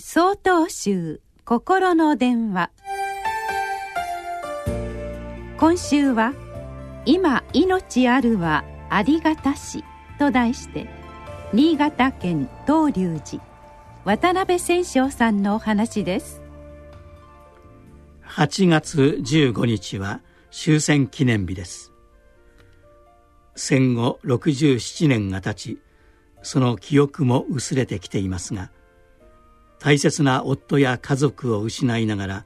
総統集心の電話。今週は「今命あるはありがたし」と題して新潟県東龍寺渡辺千昌さんのお話です。8月15日は終戦記念日です。戦後67年が経ちその記憶も薄れてきていますが大切な夫や家族を失いながら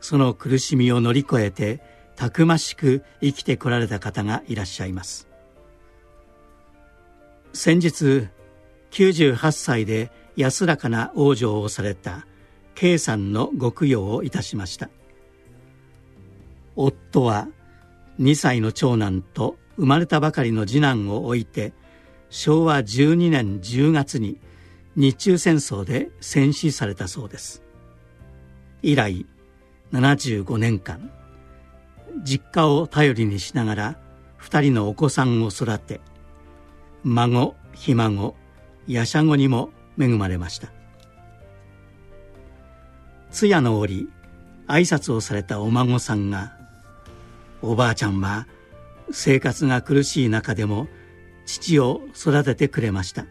その苦しみを乗り越えてたくましく生きてこられた方がいらっしゃいます。先日98歳で安らかな往生をされた K さんのご供養をいたしました。夫は2歳の長男と生まれたばかりの次男を置いて昭和12年10月に日中戦争で戦死されたそうです。以来75年間実家を頼りにしながら2人のお子さんを育て孫ひ孫やしゃごにも恵まれました。通夜の折挨拶をされたお孫さんが「おばあちゃんは生活が苦しい中でも父を育ててくれました」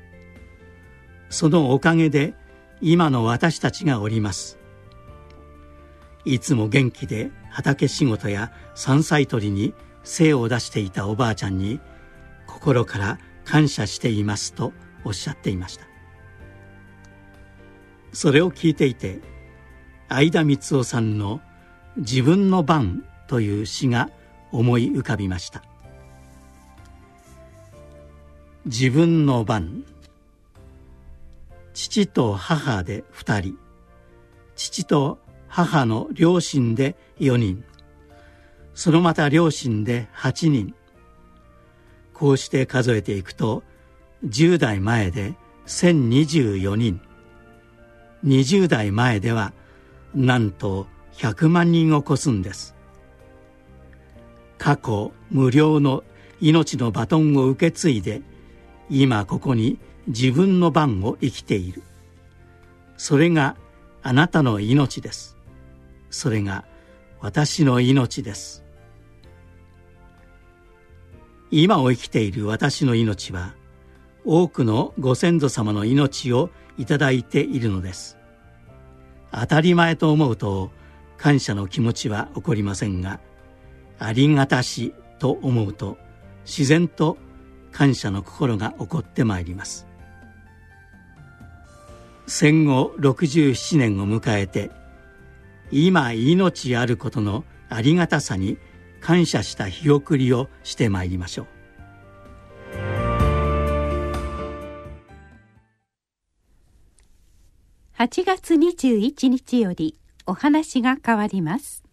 そのおかげで今の私たちがおります。いつも元気で畑仕事や山菜採りに精を出していたおばあちゃんに心から感謝していますとおっしゃっていました。それを聞いていて相田光夫さんの「自分の番」という詩が思い浮かびました。自分の番父と母で2人。父と母の両親で4人。そのまた両親で8人。こうして数えていくと10代前で1024人。20代前ではなんと100万人を超すんです。過去無料の命のバトンを受け継いで今ここに自分の番を生きている。それがあなたの命です。それが私の命です。今を生きている私の命は多くのご先祖様の命をいただいているのです。当たり前と思うと感謝の気持ちは起こりませんがありがたしと思うと自然と感謝の心が起こってまいります。戦後67年を迎えて今命あることのありがたさに感謝した日送りをしてまいりましょう。8月21日よりお話が変わります。